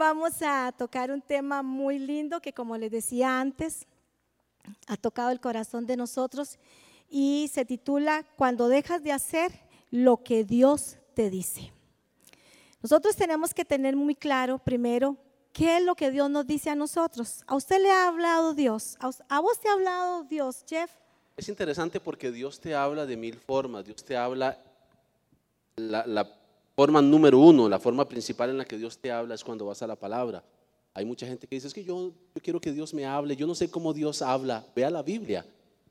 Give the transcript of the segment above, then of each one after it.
vamos a tocar un tema muy lindo que como les decía antes, ha tocado el corazón de nosotros y se titula Cuando dejas de hacer lo que Dios te dice. Nosotros tenemos que tener muy claro primero qué es lo que Dios nos dice a nosotros. ¿A usted le ha hablado Dios? ¿A vos te ha hablado Dios, Jeff? Es interesante porque Dios te habla de mil formas. Dios te habla, la, forma número uno, la forma principal en la que Dios te habla es cuando vas a la palabra. Hay mucha gente que dice, es que yo, quiero que Dios me hable, yo no sé cómo Dios habla. Ve a la Biblia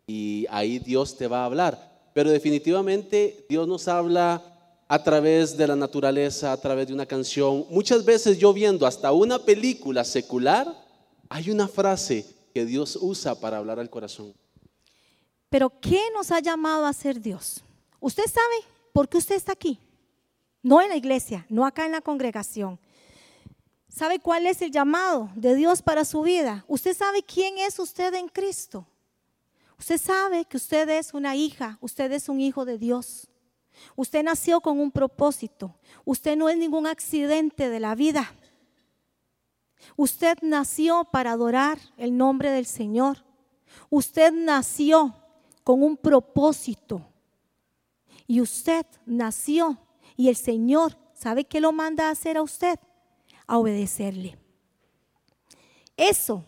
y ahí Dios te va a hablar. Pero definitivamente Dios nos habla a través de la naturaleza, a través de una canción. Muchas veces yo viendo hasta una película secular, hay una frase que Dios usa para hablar al corazón. Pero ¿qué nos ha llamado a ser Dios? ¿Usted sabe por qué usted está aquí? No en la iglesia, no acá en la congregación. ¿Sabe cuál es el llamado de Dios para su vida? ¿Usted sabe quién es usted en Cristo? Usted sabe que usted es una hija, usted es un hijo de Dios. Usted nació con un propósito. Usted no es ningún accidente de la vida. Usted nació para adorar el nombre del Señor. Usted nació con un propósito. Y usted nació y el Señor, ¿sabe qué lo manda a hacer a usted? A obedecerle. Eso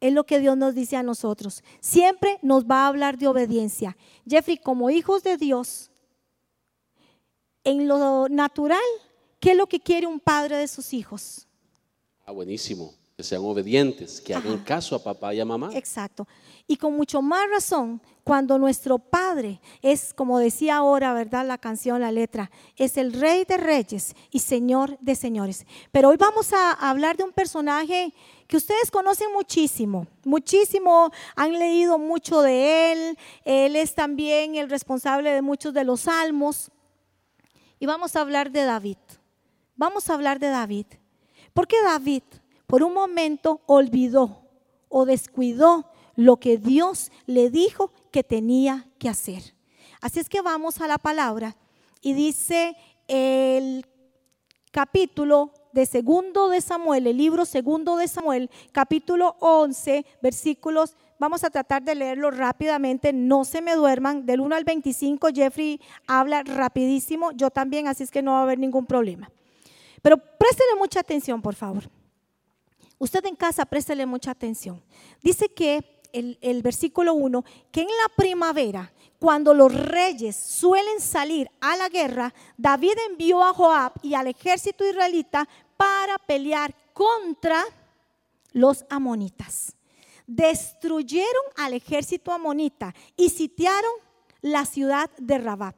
es lo que Dios nos dice a nosotros. Siempre nos va a hablar de obediencia. Jeffrey, como hijos de Dios, en lo natural, ¿qué es lo que quiere un padre de sus hijos? Ah, buenísimo. Que sean obedientes, que hagan caso a papá y a mamá. Exacto. Y con mucho más razón, cuando nuestro Padre es, como decía ahora, ¿verdad? La canción, la letra, es el Rey de Reyes y Señor de Señores. Pero hoy vamos a hablar de un personaje que ustedes conocen muchísimo, muchísimo, han leído mucho de él. Él es también el responsable de muchos de los salmos. Y vamos a hablar de David. Vamos a hablar de David. Porque David por un momento olvidó o descuidó lo que Dios le dijo que tenía que hacer. Así es que vamos a la palabra y dice el capítulo de segundo de Samuel, el libro segundo de Samuel, capítulo 11, versículos Vamos a tratar de leerlo rápidamente, no se me duerman. Del 1 al 25, Jeffrey habla rapidísimo, yo también, así es que no va a haber ningún problema. Pero préstele mucha atención, por favor. Usted en casa, préstele mucha atención. Dice que el, versículo 1, que en la primavera, cuando los reyes suelen salir a la guerra, David envió a Joab y al ejército israelita para pelear contra los amonitas destruyeron al ejército amonita y sitiaron la ciudad de Rabab.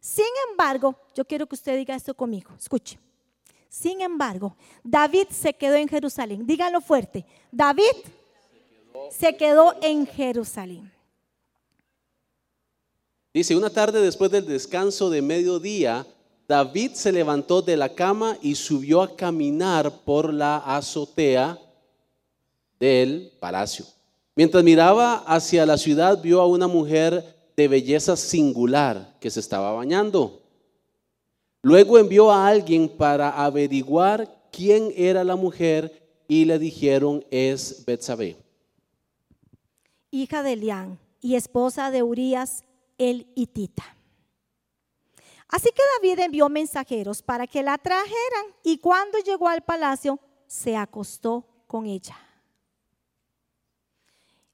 Sin embargo, yo quiero que usted diga esto conmigo, escuche. Sin embargo, David se quedó en Jerusalén. Dígalo fuerte. David se quedó en Jerusalén. Dice, una tarde después del descanso de mediodía, David se levantó de la cama y subió a caminar por la azotea del palacio. Mientras miraba hacia la ciudad, vio a una mujer de belleza singular que se estaba bañando. Luego envió a alguien para averiguar quién era la mujer y le dijeron es Betsabé. Hija de Elián y esposa de Urias el hitita. Así que David envió mensajeros para que la trajeran y cuando llegó al palacio se acostó con ella.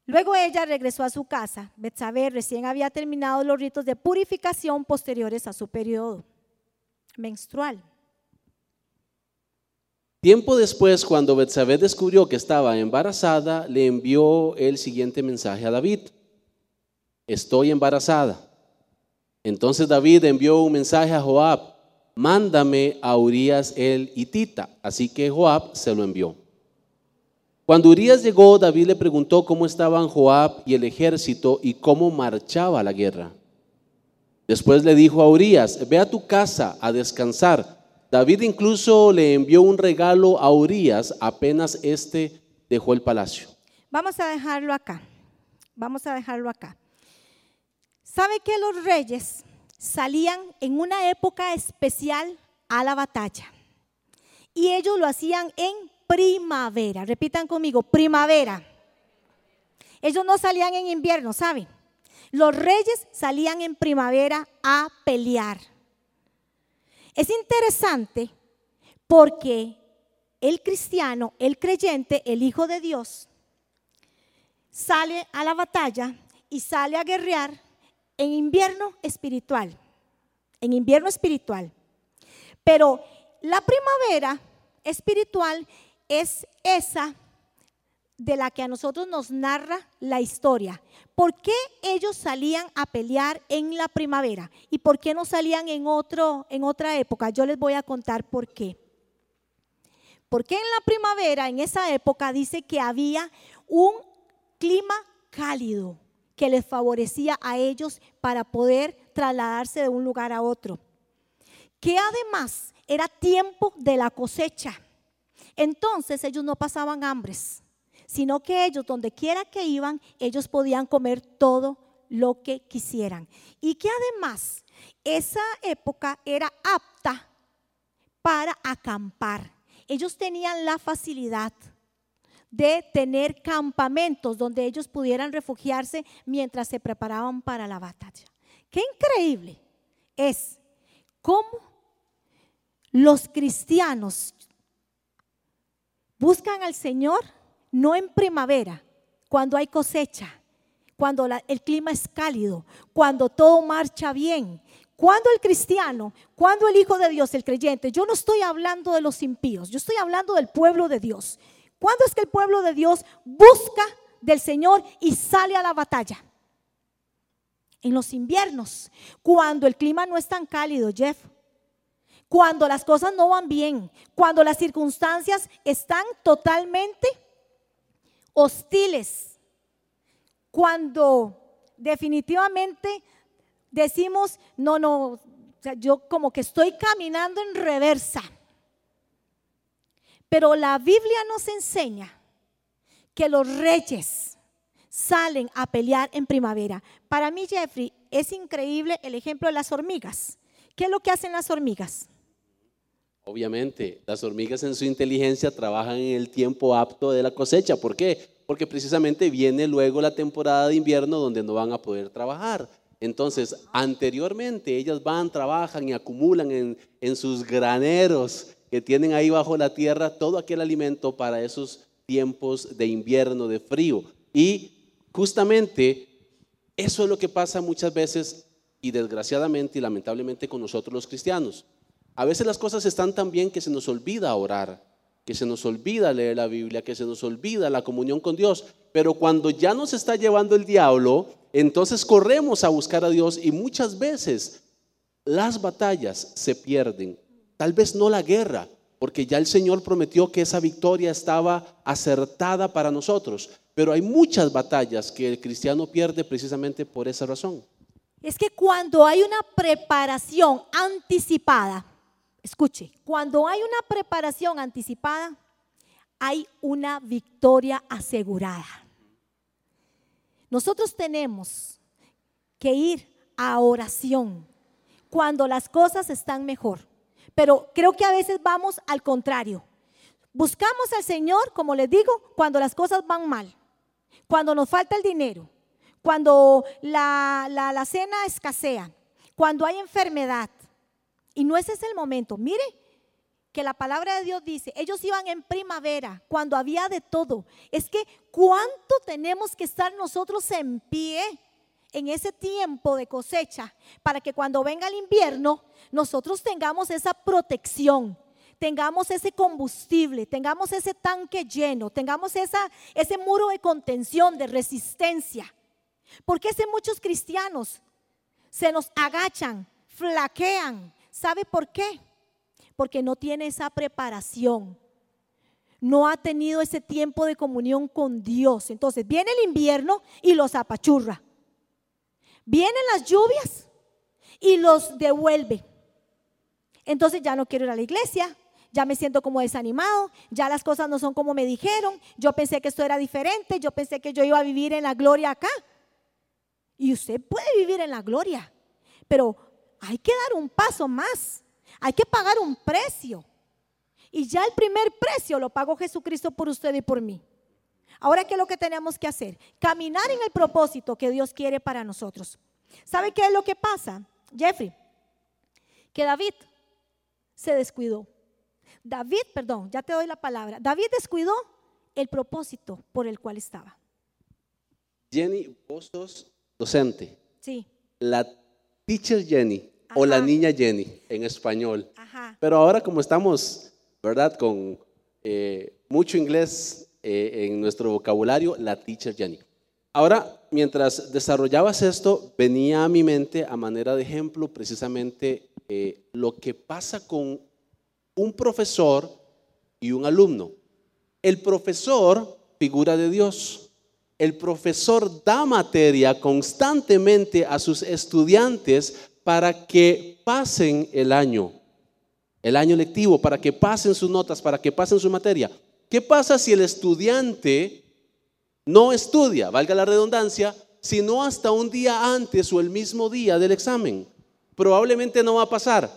Luego ella regresó a su casa. Betsabé recién había terminado los ritos de purificación posteriores a su periodo menstrual. Tiempo después, cuando Betsabé descubrió que estaba embarazada, le envió el siguiente mensaje a David. Estoy embarazada. Entonces David envió un mensaje a Joab. Mándame a Urias el hitita. Así que Joab se lo envió. Cuando Urias llegó, David le preguntó cómo estaban Joab y el ejército y cómo marchaba la guerra. Después le dijo a Urias, ve a tu casa a descansar. David incluso le envió un regalo a Urias apenas éste dejó el palacio. Vamos a dejarlo acá. Vamos a dejarlo acá. ¿Sabe que los reyes salían en una época especial a la batalla? y ellos lo hacían en primavera. Repitan conmigo, primavera. Ellos no salían en invierno, ¿saben? Los reyes salían en primavera a pelear. Es interesante porque el cristiano, el creyente, el Hijo de Dios, sale a la batalla y sale a guerrear en invierno espiritual. En invierno espiritual. Pero la primavera espiritual es esa de la que a nosotros nos narra la historia. ¿Por qué ellos salían a pelear en la primavera? ¿Y por qué no salían en, otro, en otra época? Yo les voy a contar por qué. Porque en la primavera, en esa época, dice que había un clima cálido que les favorecía a ellos para poder trasladarse de un lugar a otro. Que además era tiempo de la cosecha. Entonces ellos no pasaban hambres, sino que ellos, donde quiera que iban, ellos podían comer todo lo que quisieran. Y que además esa época era apta para acampar ellos tenían la facilidad de tener campamentos donde ellos pudieran refugiarse mientras se preparaban para la batalla. Qué increíble es cómo los cristianos buscan al Señor no en primavera, cuando hay cosecha, cuando el clima es cálido, cuando todo marcha bien, cuando el cristiano, cuando el Hijo de Dios, el creyente, yo no estoy hablando de los impíos, yo estoy hablando del pueblo de Dios. ¿Cuándo es que el pueblo de Dios busca del Señor y sale a la batalla? En los inviernos, cuando el clima no es tan cálido, Jeff. Cuando las cosas no van bien, cuando las circunstancias están totalmente hostiles, cuando definitivamente decimos, no, no, yo como que estoy caminando en reversa. Pero la Biblia nos enseña que los reyes salen a pelear en primavera. Para mí, Jeffrey, es increíble el ejemplo de las hormigas. ¿Qué es lo que hacen las hormigas? Obviamente, las hormigas en su inteligencia trabajan en el tiempo apto de la cosecha. ¿Por qué? Porque precisamente viene luego la temporada de invierno donde no van a poder trabajar. Entonces, anteriormente ellas van, trabajan y acumulan en, sus graneros que tienen ahí bajo la tierra todo aquel alimento para esos tiempos de invierno, de frío. Y justamente eso es lo que pasa muchas veces y desgraciadamente y lamentablemente con nosotros los cristianos. A veces las cosas están tan bien que se nos olvida orar, que se nos olvida leer la Biblia, que se nos olvida la comunión con Dios. Pero cuando ya nos está llevando el diablo, entonces corremos a buscar a Dios y muchas veces las batallas se pierden. Tal vez no la guerra, porque ya el Señor prometió que esa victoria estaba acertada para nosotros. Pero hay muchas batallas que el cristiano pierde precisamente por esa razón. Es que cuando hay una preparación anticipada, escuche, cuando hay una preparación anticipada, hay una victoria asegurada. Nosotros tenemos que ir a oración cuando las cosas están mejor. Pero creo que a veces vamos al contrario. Buscamos al Señor, como les digo, cuando las cosas van mal, cuando nos falta el dinero, cuando la, la, cena escasea, cuando hay enfermedad. Y no ese es el momento. Mire, que la palabra de Dios dice, ellos iban en primavera, cuando había de todo. Es que cuánto tenemos que estar nosotros en pie en ese tiempo de cosecha para que cuando venga el invierno nosotros tengamos esa protección, tengamos ese combustible, tengamos ese tanque lleno, tengamos esa, ese muro de contención, de resistencia. Porque ese muchos cristianos se nos agachan, flaquean. ¿Sabe por qué? porque no tiene esa preparación. No ha tenido ese tiempo de comunión con Dios. Entonces viene el invierno y los apachurra. Vienen las lluvias y los devuelve. Entonces ya no quiero ir a la iglesia, ya me siento como desanimado, ya las cosas no son como me dijeron, yo pensé que esto era diferente, yo pensé que yo iba a vivir en la gloria acá. Y usted puede vivir en la gloria, pero hay que dar un paso más. Hay que pagar un precio. Y ya el primer precio lo pagó Jesucristo por usted y por mí. Ahora, ¿qué es lo que tenemos que hacer? Caminar en el propósito que Dios quiere para nosotros. ¿Sabe qué es lo que pasa, Jeffrey? Que David se descuidó. David, perdón, ya te doy la palabra. David descuidó el propósito por el cual estaba. Jenny, vos sos docente. Sí. La teacher Jenny o la niña Jenny en español. Ajá. Pero ahora como estamos, ¿verdad? Con eh, mucho inglés eh, en nuestro vocabulario, la teacher Jenny. Ahora, mientras desarrollabas esto, venía a mi mente a manera de ejemplo precisamente eh, lo que pasa con un profesor y un alumno. El profesor, figura de Dios. El profesor da materia constantemente a sus estudiantes para que pasen el año, el año lectivo, para que pasen sus notas, para que pasen su materia. ¿Qué pasa si el estudiante no estudia, valga la redundancia, sino hasta un día antes o el mismo día del examen? Probablemente no va a pasar.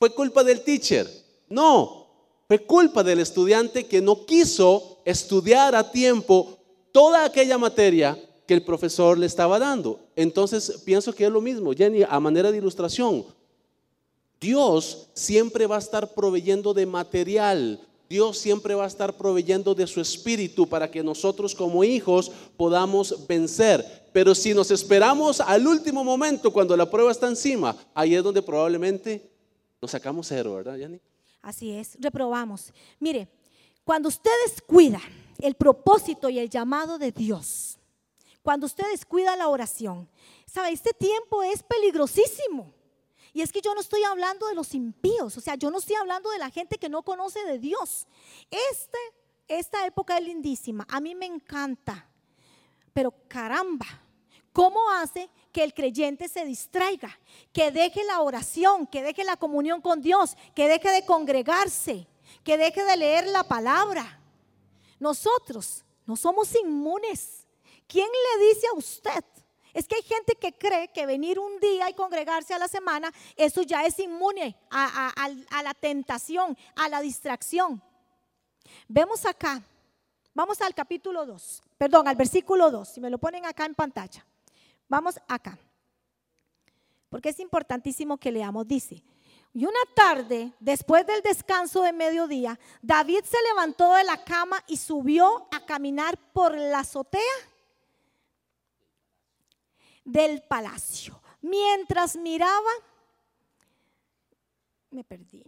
¿Fue culpa del teacher? No, fue culpa del estudiante que no quiso estudiar a tiempo toda aquella materia que el profesor le estaba dando. Entonces pienso que es lo mismo, Jenny, a manera de ilustración. Dios siempre va a estar proveyendo de material. Dios siempre va a estar proveyendo de su espíritu para que nosotros como hijos podamos vencer. Pero si nos esperamos al último momento, cuando la prueba está encima, ahí es donde probablemente nos sacamos cero, ¿verdad, Jenny? Así es, reprobamos. Mire, cuando usted descuida el propósito y el llamado de Dios, cuando usted descuida la oración, sabe, este tiempo es peligrosísimo. Y es que yo no estoy hablando de los impíos, o sea, yo no estoy hablando de la gente que no conoce de Dios. Este, esta época es lindísima, a mí me encanta, pero caramba, ¿cómo hace que el creyente se distraiga, que deje la oración, que deje la comunión con Dios, que deje de congregarse, que deje de leer la palabra? Nosotros no somos inmunes. ¿Quién le dice a usted? Es que hay gente que cree que venir un día y congregarse a la semana, eso ya es inmune a, la tentación, a la distracción. Vemos acá, vamos al capítulo 2, perdón, al versículo 2, si me lo ponen acá en pantalla. Vamos acá, porque es importantísimo que leamos. Dice, y una tarde, después del descanso de mediodía, David se levantó de la cama y subió a caminar por la azotea del palacio. Mientras miraba, me perdí.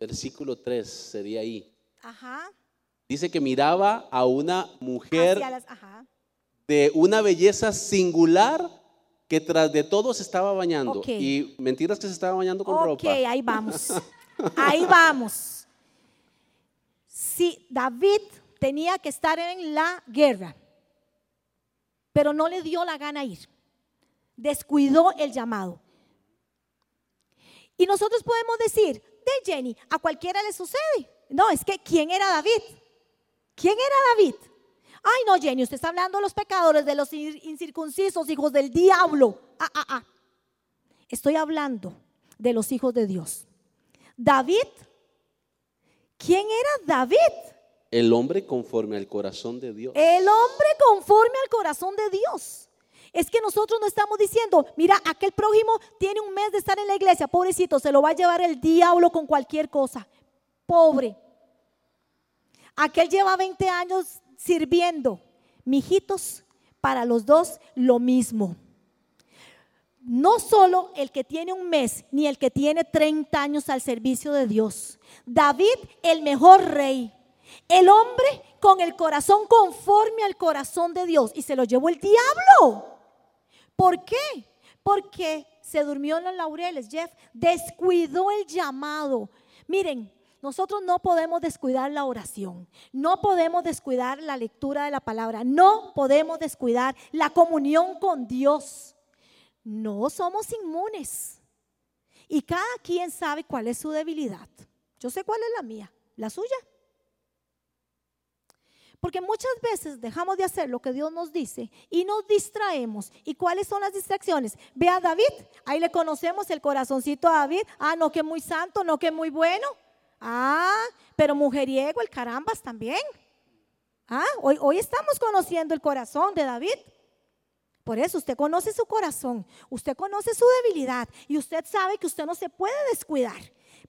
Versículo 3 sería ahí. Ajá. Dice que miraba a una mujer las- de una belleza singular que tras de todo se estaba bañando. Ok. Y mentiras que se estaba bañando con Ok, ropa. ahí vamos. Ahí vamos. Sí, David tenía que estar en la guerra, pero no le dio la gana ir. Descuidó el llamado. Y nosotros podemos decir, de Jenny, a cualquiera le sucede. No, es que ¿quién era David? ¿Quién era David? Ay, no, Jenny, usted está hablando de los pecadores, de los in- incircuncisos, hijos del diablo. Ah, ah, ah. Estoy hablando de los hijos de Dios. David, ¿quién era David? El hombre conforme al corazón de Dios. El hombre conforme al corazón de Dios. Es que nosotros no estamos diciendo, mira, aquel prójimo tiene un mes de estar en la iglesia, pobrecito, se lo va a llevar el diablo con cualquier cosa. Pobre. Aquel lleva 20 años sirviendo. Mijitos, para los dos lo mismo. No solo el que tiene un mes, ni el que tiene 30 años al servicio de Dios. David, el mejor rey. El hombre con el corazón conforme al corazón de Dios. Y se lo llevó el diablo. ¿Por qué? Porque se durmió en los laureles, Jeff. Descuidó el llamado. Miren, nosotros no podemos descuidar la oración. No podemos descuidar la lectura de la palabra. No podemos descuidar la comunión con Dios. No somos inmunes. Y cada quien sabe cuál es su debilidad. Yo sé cuál es la mía, la suya. Porque muchas veces dejamos de hacer lo que Dios nos dice y nos distraemos. ¿Y cuáles son las distracciones? Ve a David, ahí le conocemos el corazoncito a David. Ah, no que muy santo, no que muy bueno. Ah, pero mujeriego, el carambas también. Ah, hoy, hoy estamos conociendo el corazón de David. Por eso usted conoce su corazón, usted conoce su debilidad y usted sabe que usted no se puede descuidar.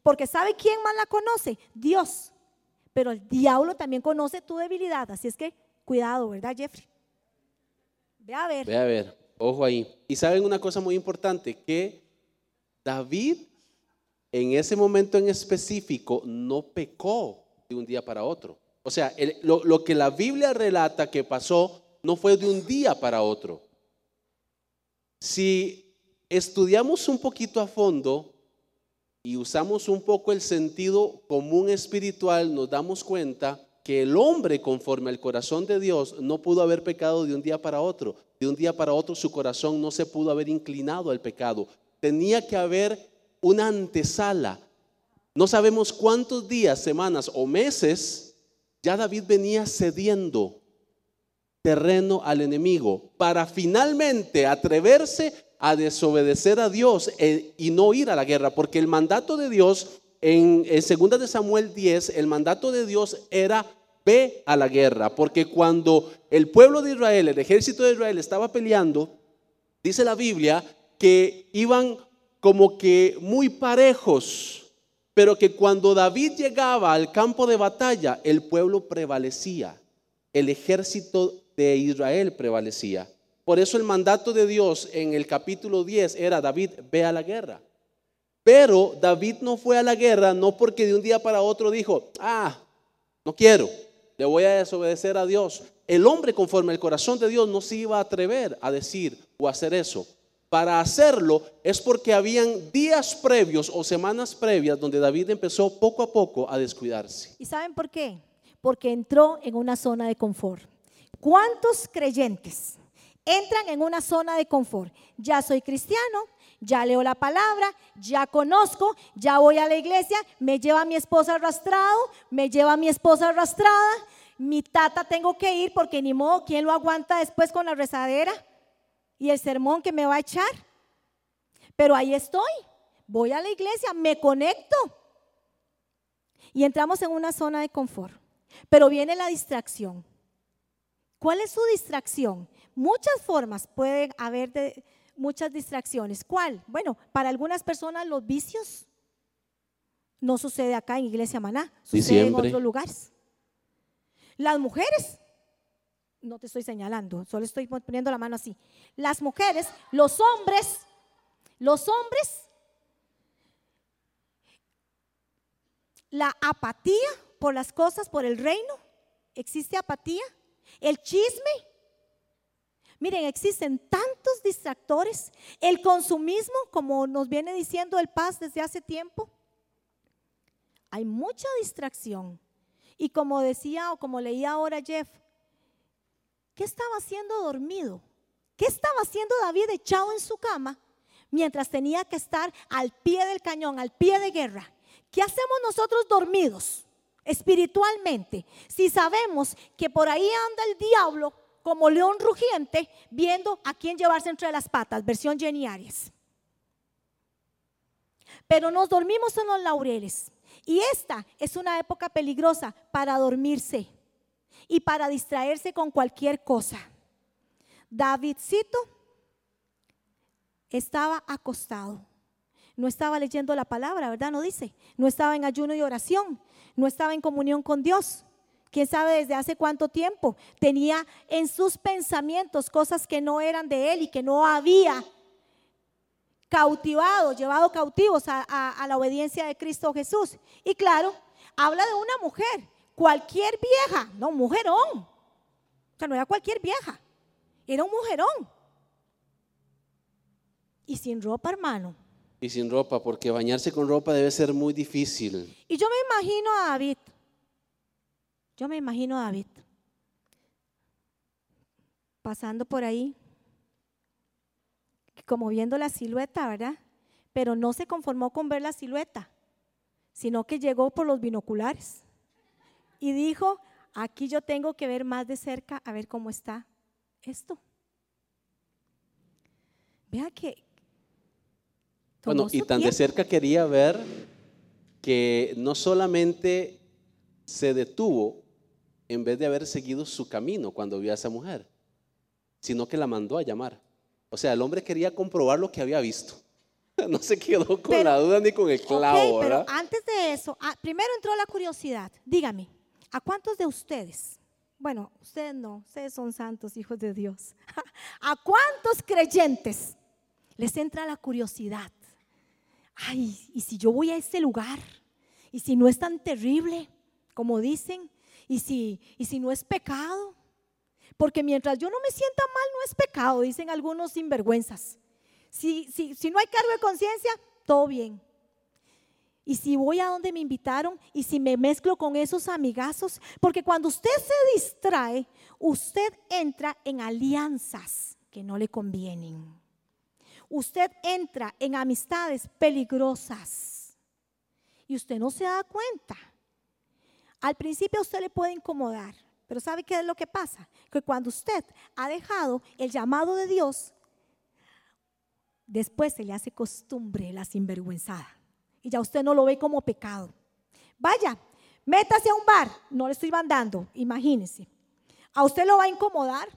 Porque ¿sabe quién más la conoce? Dios. Pero el diablo también conoce tu debilidad. Así es que cuidado, ¿verdad, Jeffrey? Ve a ver. Ve a ver, ojo ahí. Y saben una cosa muy importante, que David en ese momento en específico no pecó de un día para otro. O sea, lo, lo que la Biblia relata que pasó no fue de un día para otro. Si estudiamos un poquito a fondo y usamos un poco el sentido común espiritual, nos damos cuenta que el hombre conforme al corazón de Dios no pudo haber pecado de un día para otro. De un día para otro su corazón no se pudo haber inclinado al pecado. Tenía que haber una antesala. No sabemos cuántos días, semanas o meses ya David venía cediendo terreno al enemigo para finalmente atreverse a desobedecer a Dios eh, y no ir a la guerra, porque el mandato de Dios en, en 2 de Samuel 10, el mandato de Dios era ve a la guerra, porque cuando el pueblo de Israel, el ejército de Israel estaba peleando, dice la Biblia que iban como que muy parejos, pero que cuando David llegaba al campo de batalla, el pueblo prevalecía, el ejército de Israel prevalecía. Por eso el mandato de Dios en el capítulo 10 era, David, ve a la guerra. Pero David no fue a la guerra no porque de un día para otro dijo, ah, no quiero, le voy a desobedecer a Dios. El hombre conforme al corazón de Dios no se iba a atrever a decir o hacer eso. Para hacerlo es porque habían días previos o semanas previas donde David empezó poco a poco a descuidarse. ¿Y saben por qué? Porque entró en una zona de confort. ¿Cuántos creyentes entran en una zona de confort? Ya soy cristiano, ya leo la palabra, ya conozco, ya voy a la iglesia, me lleva mi esposa arrastrado, me lleva mi esposa arrastrada, mi tata tengo que ir porque ni modo, ¿quién lo aguanta después con la rezadera y el sermón que me va a echar? Pero ahí estoy, voy a la iglesia, me conecto y entramos en una zona de confort. Pero viene la distracción. ¿Cuál es su distracción? Muchas formas pueden haber de muchas distracciones. ¿Cuál? Bueno, para algunas personas los vicios no sucede acá en Iglesia Maná, sucede en otros lugares. Las mujeres, no te estoy señalando, solo estoy poniendo la mano así. Las mujeres, los hombres, los hombres, la apatía por las cosas, por el reino, existe apatía el chisme. Miren, existen tantos distractores. El consumismo, como nos viene diciendo el Paz desde hace tiempo. Hay mucha distracción. Y como decía o como leía ahora Jeff, ¿qué estaba haciendo dormido? ¿Qué estaba haciendo David echado en su cama mientras tenía que estar al pie del cañón, al pie de guerra? ¿Qué hacemos nosotros dormidos? espiritualmente, si sabemos que por ahí anda el diablo como león rugiente viendo a quién llevarse entre las patas, versión Jenny. Pero nos dormimos en los laureles y esta es una época peligrosa para dormirse y para distraerse con cualquier cosa. Davidcito estaba acostado. No estaba leyendo la palabra, ¿verdad? No dice. No estaba en ayuno y oración no estaba en comunión con Dios. Quién sabe desde hace cuánto tiempo tenía en sus pensamientos cosas que no eran de él y que no había cautivado, llevado cautivos a, la obediencia de Cristo Jesús. Y claro, habla de una mujer, cualquier vieja, no, mujerón. O sea, no era cualquier vieja, era un mujerón. Y sin ropa, hermano. Y sin ropa, porque bañarse con ropa debe ser muy difícil. Y yo me imagino a David. Yo me imagino a David. Pasando por ahí, como viendo la silueta, ¿verdad? Pero no se conformó con ver la silueta, sino que llegó por los binoculares y dijo, aquí yo tengo que ver más de cerca a ver cómo está esto. Vea que, bueno, y tan de cerca quería ver que no solamente se detuvo en vez de haber seguido su camino cuando vio a esa mujer, sino que la mandó a llamar. O sea, el hombre quería comprobar lo que había visto. No se quedó con Pero- la duda ni con el clavo, pero antes de eso, ah, primero entró la curiosidad. Dígame, ¿a cuántos de ustedes? Bueno, ustedes no, ustedes son santos, hijos de Dios. ¿A cuántos creyentes les entra la curiosidad? Ay, ¿y si yo voy a ese lugar? ¿Y si no es tan terrible como dicen? ¿Y si, y si no es pecado? Porque mientras yo no me sienta mal, no es pecado, dicen algunos sinvergüenzas. Si, si, si no hay cargo de conciencia, todo bien. Y si voy a donde me invitaron y si me mezclo con esos amigazos, porque cuando usted se distrae, usted entra en alianzas que no le convienen. Usted entra en amistades peligrosas y usted no se da cuenta. Al principio usted le puede incomodar, pero ¿sabe qué es lo que pasa? Que cuando usted ha dejado el llamado de Dios, después se le hace costumbre la sinvergüenzada. Y ya usted no lo ve como pecado. Vaya, métase a un bar, no le estoy mandando, imagínese. A usted lo va a incomodar.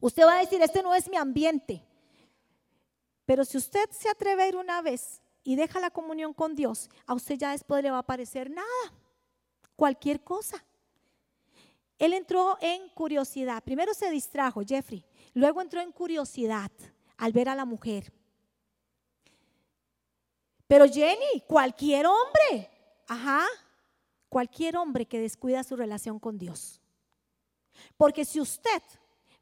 Usted va a decir, este no es mi ambiente. Pero si usted se atreve a ir una vez y deja la comunión con Dios, a usted ya después le va a parecer nada, cualquier cosa. Él entró en curiosidad. Primero se distrajo, Jeffrey. Luego entró en curiosidad al ver a la mujer. Pero Jenny, cualquier hombre, ajá, cualquier hombre que descuida su relación con Dios. Porque si usted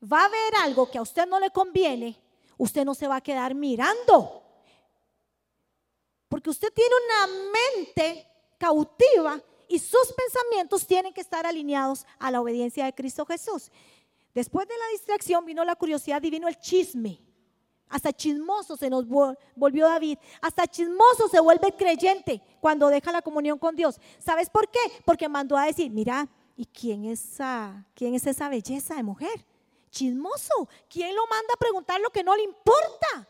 va a ver algo que a usted no le conviene, usted no se va a quedar mirando. Porque usted tiene una mente cautiva y sus pensamientos tienen que estar alineados a la obediencia de Cristo Jesús. Después de la distracción vino la curiosidad y vino el chisme. Hasta chismoso se nos vol- volvió David. Hasta chismoso se vuelve creyente cuando deja la comunión con Dios. ¿Sabes por qué? Porque mandó a decir, mira, ¿y quién es esa, quién es esa belleza de mujer? Chismoso. ¿Quién lo manda a preguntar lo que no le importa?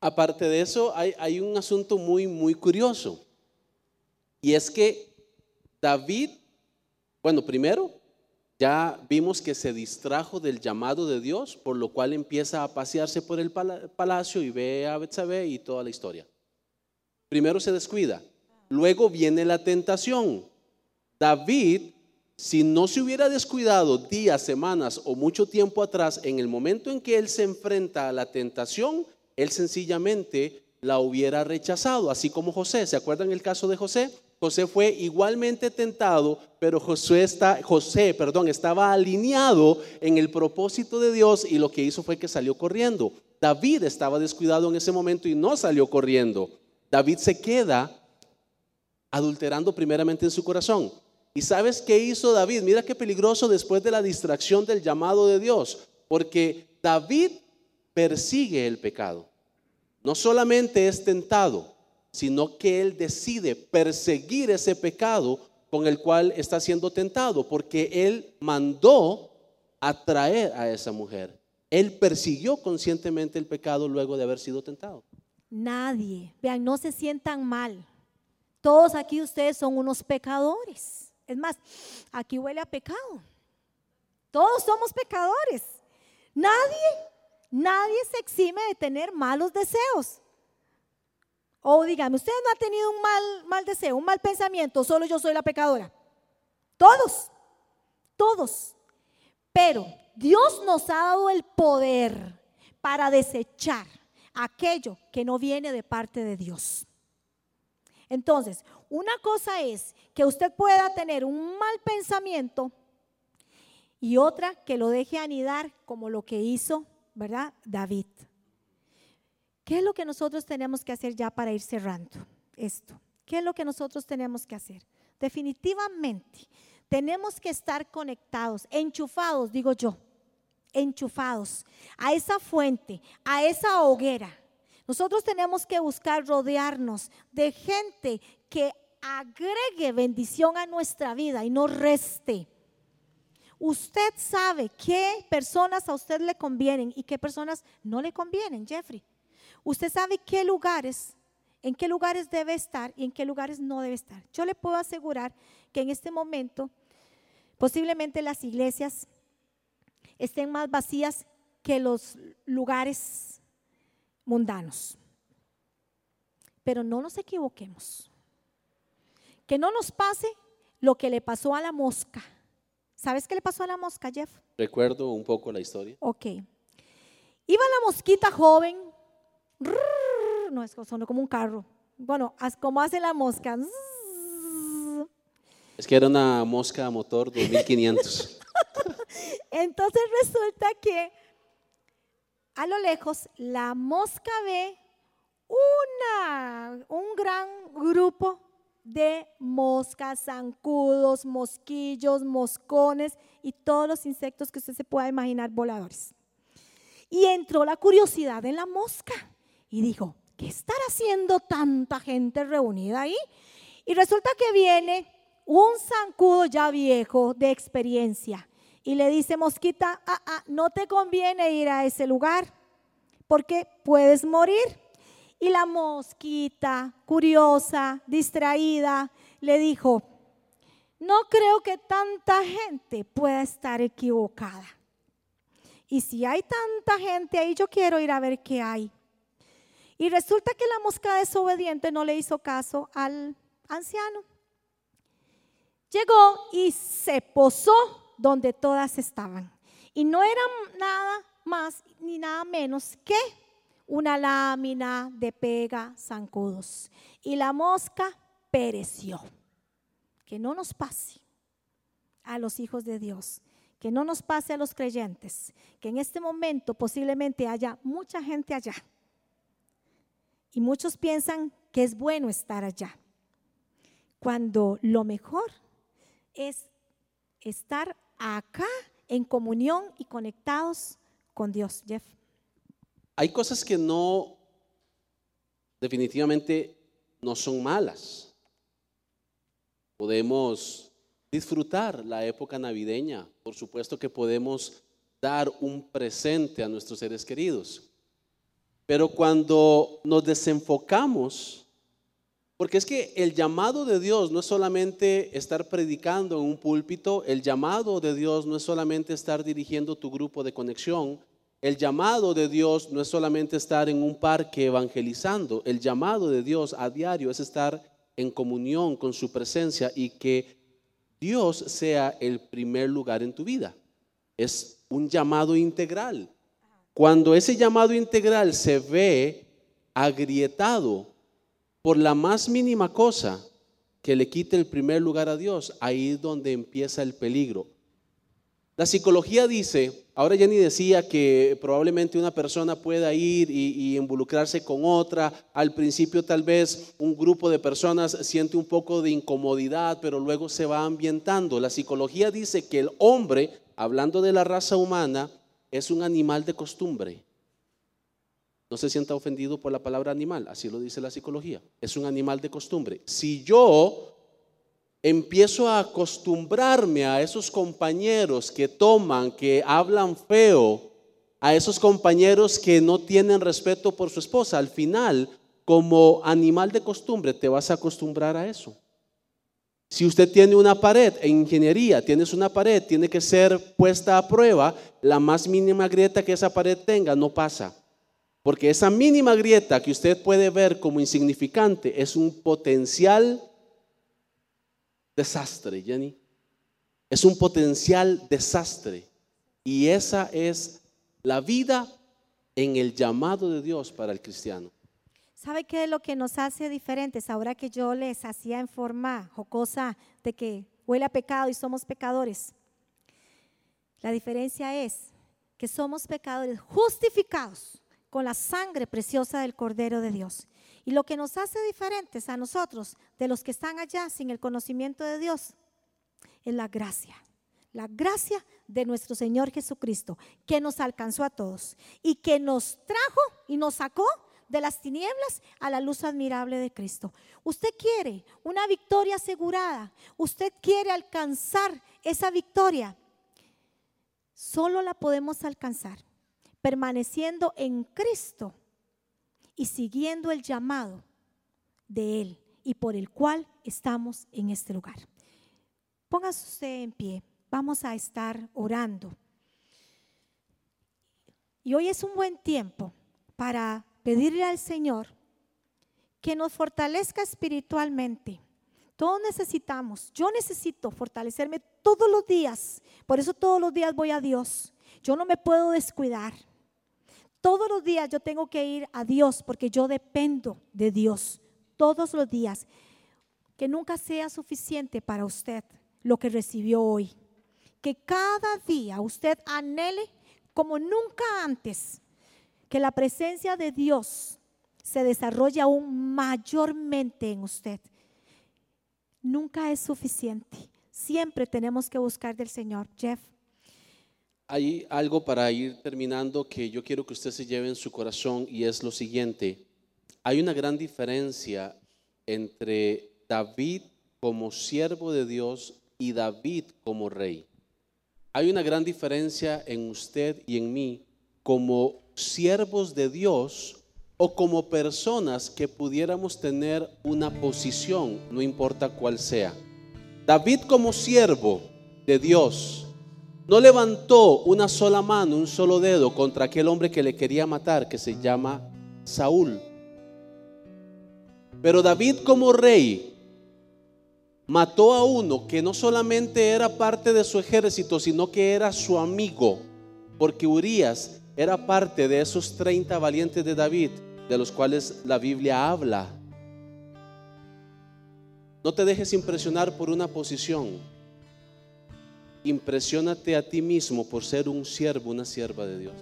Aparte de eso, hay, hay un asunto muy, muy curioso. Y es que David, bueno, primero, ya vimos que se distrajo del llamado de Dios, por lo cual empieza a pasearse por el pala- palacio y ve a Betsabé y toda la historia. Primero se descuida, luego viene la tentación. David, si no se hubiera descuidado días, semanas o mucho tiempo atrás, en el momento en que él se enfrenta a la tentación, él sencillamente la hubiera rechazado, así como José. ¿Se acuerdan el caso de José? José fue igualmente tentado, pero José, está, José estaba alineado en el propósito de Dios y lo que hizo fue que salió corriendo. David estaba descuidado en ese momento y no salió corriendo. David se queda adulterando primeramente en su corazón. ¿Y sabes qué hizo David? Mira qué peligroso después de la distracción del llamado de Dios, porque David persigue el pecado. No solamente es tentado, sino que él decide perseguir ese pecado con el cual está siendo tentado, porque él mandó atraer a esa mujer. Él persiguió conscientemente el pecado luego de haber sido tentado. Nadie. Vean, no se sientan mal. Todos aquí ustedes son unos pecadores. Es más, aquí huele a pecado. Todos somos pecadores. Nadie, nadie se exime de tener malos deseos. O dígame, usted no ha tenido un mal, mal deseo, un mal pensamiento, solo yo soy la pecadora. Todos, todos. Pero Dios nos ha dado el poder para desechar aquello que no viene de parte de Dios. Entonces, una cosa es que usted pueda tener un mal pensamiento y otra que lo deje anidar como lo que hizo, ¿verdad? David. ¿Qué es lo que nosotros tenemos que hacer ya para ir cerrando esto? ¿Qué es lo que nosotros tenemos que hacer? Definitivamente, tenemos que estar conectados, enchufados, digo yo, enchufados a esa fuente, a esa hoguera. Nosotros tenemos que buscar rodearnos de gente que agregue bendición a nuestra vida y no reste. Usted sabe qué personas a usted le convienen y qué personas no le convienen, Jeffrey. Usted sabe qué lugares en qué lugares debe estar y en qué lugares no debe estar. Yo le puedo asegurar que en este momento posiblemente las iglesias estén más vacías que los lugares mundanos. Pero no nos equivoquemos. Que no nos pase lo que le pasó a la mosca. ¿Sabes qué le pasó a la mosca, Jeff? Recuerdo un poco la historia. Ok. Iba la mosquita joven. No, es sonó como un carro. Bueno, como hace la mosca. Es que era una mosca a motor 2500. Entonces resulta que a lo lejos la mosca ve una, un gran grupo de moscas, zancudos, mosquillos, moscones y todos los insectos que usted se pueda imaginar voladores. Y entró la curiosidad en la mosca y dijo, ¿qué estará haciendo tanta gente reunida ahí? Y resulta que viene un zancudo ya viejo de experiencia y le dice, mosquita, ah, ah, no te conviene ir a ese lugar porque puedes morir. Y la mosquita, curiosa, distraída, le dijo, no creo que tanta gente pueda estar equivocada. Y si hay tanta gente ahí, yo quiero ir a ver qué hay. Y resulta que la mosca desobediente no le hizo caso al anciano. Llegó y se posó donde todas estaban. Y no era nada más ni nada menos que una lámina de pega zancudos. Y la mosca pereció. Que no nos pase a los hijos de Dios, que no nos pase a los creyentes, que en este momento posiblemente haya mucha gente allá. Y muchos piensan que es bueno estar allá, cuando lo mejor es estar acá en comunión y conectados con Dios, Jeff. Hay cosas que no, definitivamente no son malas. Podemos disfrutar la época navideña. Por supuesto que podemos dar un presente a nuestros seres queridos. Pero cuando nos desenfocamos porque es que el llamado de Dios no es solamente estar predicando en un púlpito, el llamado de Dios no es solamente estar dirigiendo tu grupo de conexión, el llamado de Dios no es solamente estar en un parque evangelizando, el llamado de Dios a diario es estar en comunión con su presencia y que Dios sea el primer lugar en tu vida. Es un llamado integral. Cuando ese llamado integral se ve agrietado por la más mínima cosa que le quite el primer lugar a Dios, ahí es donde empieza el peligro. La psicología dice, ahora Jenny decía que probablemente una persona pueda ir y, involucrarse con otra. Al principio tal vez un grupo de personas siente un poco de incomodidad, pero luego se va ambientando. La psicología dice que el hombre, hablando de la raza humana, es un animal de costumbre. No se sienta ofendido por la palabra animal, así lo dice la psicología. Es un animal de costumbre. Si yo empiezo a acostumbrarme a esos compañeros que toman, que hablan feo, a esos compañeros que no tienen respeto por su esposa, al final, como animal de costumbre, te vas a acostumbrar a eso. Si usted tiene una pared en ingeniería, tienes una pared, tiene que ser puesta a prueba, la más mínima grieta que esa pared tenga no pasa. Porque esa mínima grieta que usted puede ver como insignificante es un potencial desastre, Jenny. Es un potencial desastre. Y esa es la vida en el llamado de Dios para el cristiano. ¿Sabe qué es lo que nos hace diferentes? Ahora que yo les hacía en forma jocosa de que huele a pecado y somos pecadores. La diferencia es que somos pecadores justificados con la sangre preciosa del Cordero de Dios. Y lo que nos hace diferentes a nosotros de los que están allá sin el conocimiento de Dios es la gracia. La gracia de nuestro Señor Jesucristo, que nos alcanzó a todos y que nos trajo y nos sacó de las tinieblas a la luz admirable de Cristo. Usted quiere una victoria asegurada. Usted quiere alcanzar esa victoria. Solo la podemos alcanzar permaneciendo en Cristo y siguiendo el llamado de Él y por el cual estamos en este lugar. Póngase usted en pie. Vamos a estar orando. Y hoy es un buen tiempo para pedirle al Señor que nos fortalezca espiritualmente. Todos necesitamos, yo necesito fortalecerme todos los días. Por eso todos los días voy a Dios. Yo no me puedo descuidar. Todos los días yo tengo que ir a Dios porque yo dependo de Dios. Todos los días. Que nunca sea suficiente para usted lo que recibió hoy. Que cada día usted anhele como nunca antes que la presencia de Dios se desarrolle aún mayormente en usted. Nunca es suficiente. Siempre tenemos que buscar del Señor. Jeff. Hay algo para ir terminando que yo quiero que usted se lleve en su corazón y es lo siguiente. Hay una gran diferencia entre David como siervo de Dios y David como rey. Hay una gran diferencia en usted y en mí como siervos de Dios o como personas que pudiéramos tener una posición, no importa cuál sea. David como siervo de Dios no levantó una sola mano, un solo dedo contra aquel hombre que le quería matar, que se llama Saúl. Pero David como rey mató a uno que no solamente era parte de su ejército, sino que era su amigo, porque Urias era parte de esos 30 valientes de David, de los cuales la Biblia habla. No te dejes impresionar por una posición impresiónate a ti mismo por ser un siervo, una sierva de Dios.